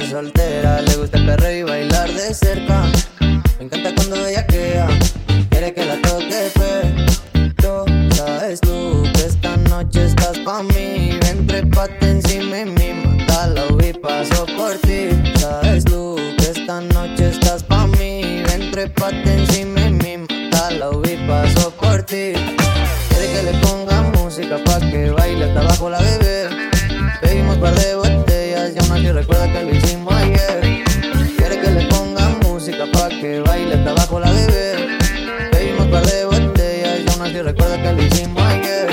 soltera. Le gusta el perreo y bailar de cerca. Me encanta cuando ella queda. Quiere que la toque pero Sabes tú que esta noche estás pa' mí. Ven, trépate encima de mí. Mátala y paso por ti. Sabes tú que esta noche estás pa' mí. Ven, trépate encima de mí. Mátala y paso por ti. Quiere que le ponga música pa' que baile hasta abajo la bebé así recuerda que lo hicimos ayer.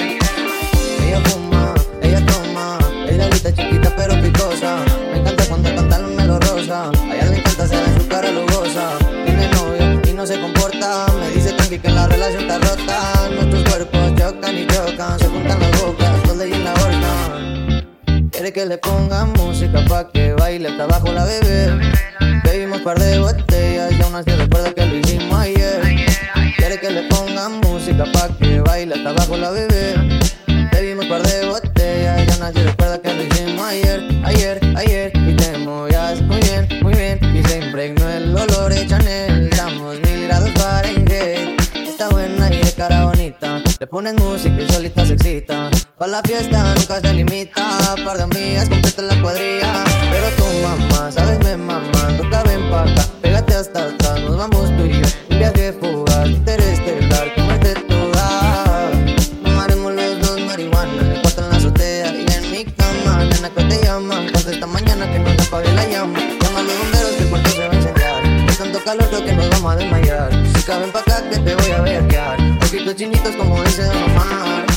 Ella fuma, ella toma, ella grita chiquita pero picosa. Me encanta cuando canta la melorosa. A ella le encanta se ve su cara lujosa. Tiene novio y no se comporta. Me dice que que la relación está rota. Nuestros cuerpos chocan y chocan, se juntan las bocas, los le la horca. Quiere que le ponga música pa' que baile hasta abajo la bebé. Bebimos par de botellas y aún así recuerda que lo hicimos ayer. Quiere que le ponga música pa' que baile hasta abajo la bebé. Bebimos par de botellas y aún así recuerda que lo hicimos ayer, ayer, ayer. Y te movías muy bien, muy bien. Y se impregnó el olor de Chanel. Damos mil grados Fahrenheit. Está buena y de cara bonita. Le pones música y solita se excita. Pa' la fiesta nunca se limita. Par de amigas completa la cuadrilla. Pero tu mamá, sabes, me te. Contesta mañana que no se apague la llama. Llama a los bomberos que el cuarto se va a incendiar. Es tanto calor creo que nos vamos a desmayar. Chica, ven pa' acá que te voy a verquear. Ojitos chinitos como dice Don Omar.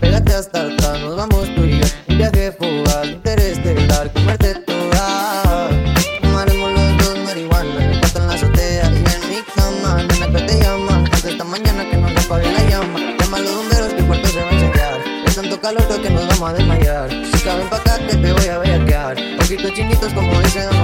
Pégate hasta atrás, nos vamos tú y yo. Un viaje fugaz, interestelar, comerte toda. Fumaremos los dos marihuana, el cuarto en la azotea y en mi cama. Nena, que te llama, esta mañana que no se apague la llama. Llama a los bomberos que el cuarto se va a incendiar. Es tanto calor que nos vamos a desmayar. Si caben pa' acá te voy a bellaquear. Ojitos chinitos como dice Don Omar.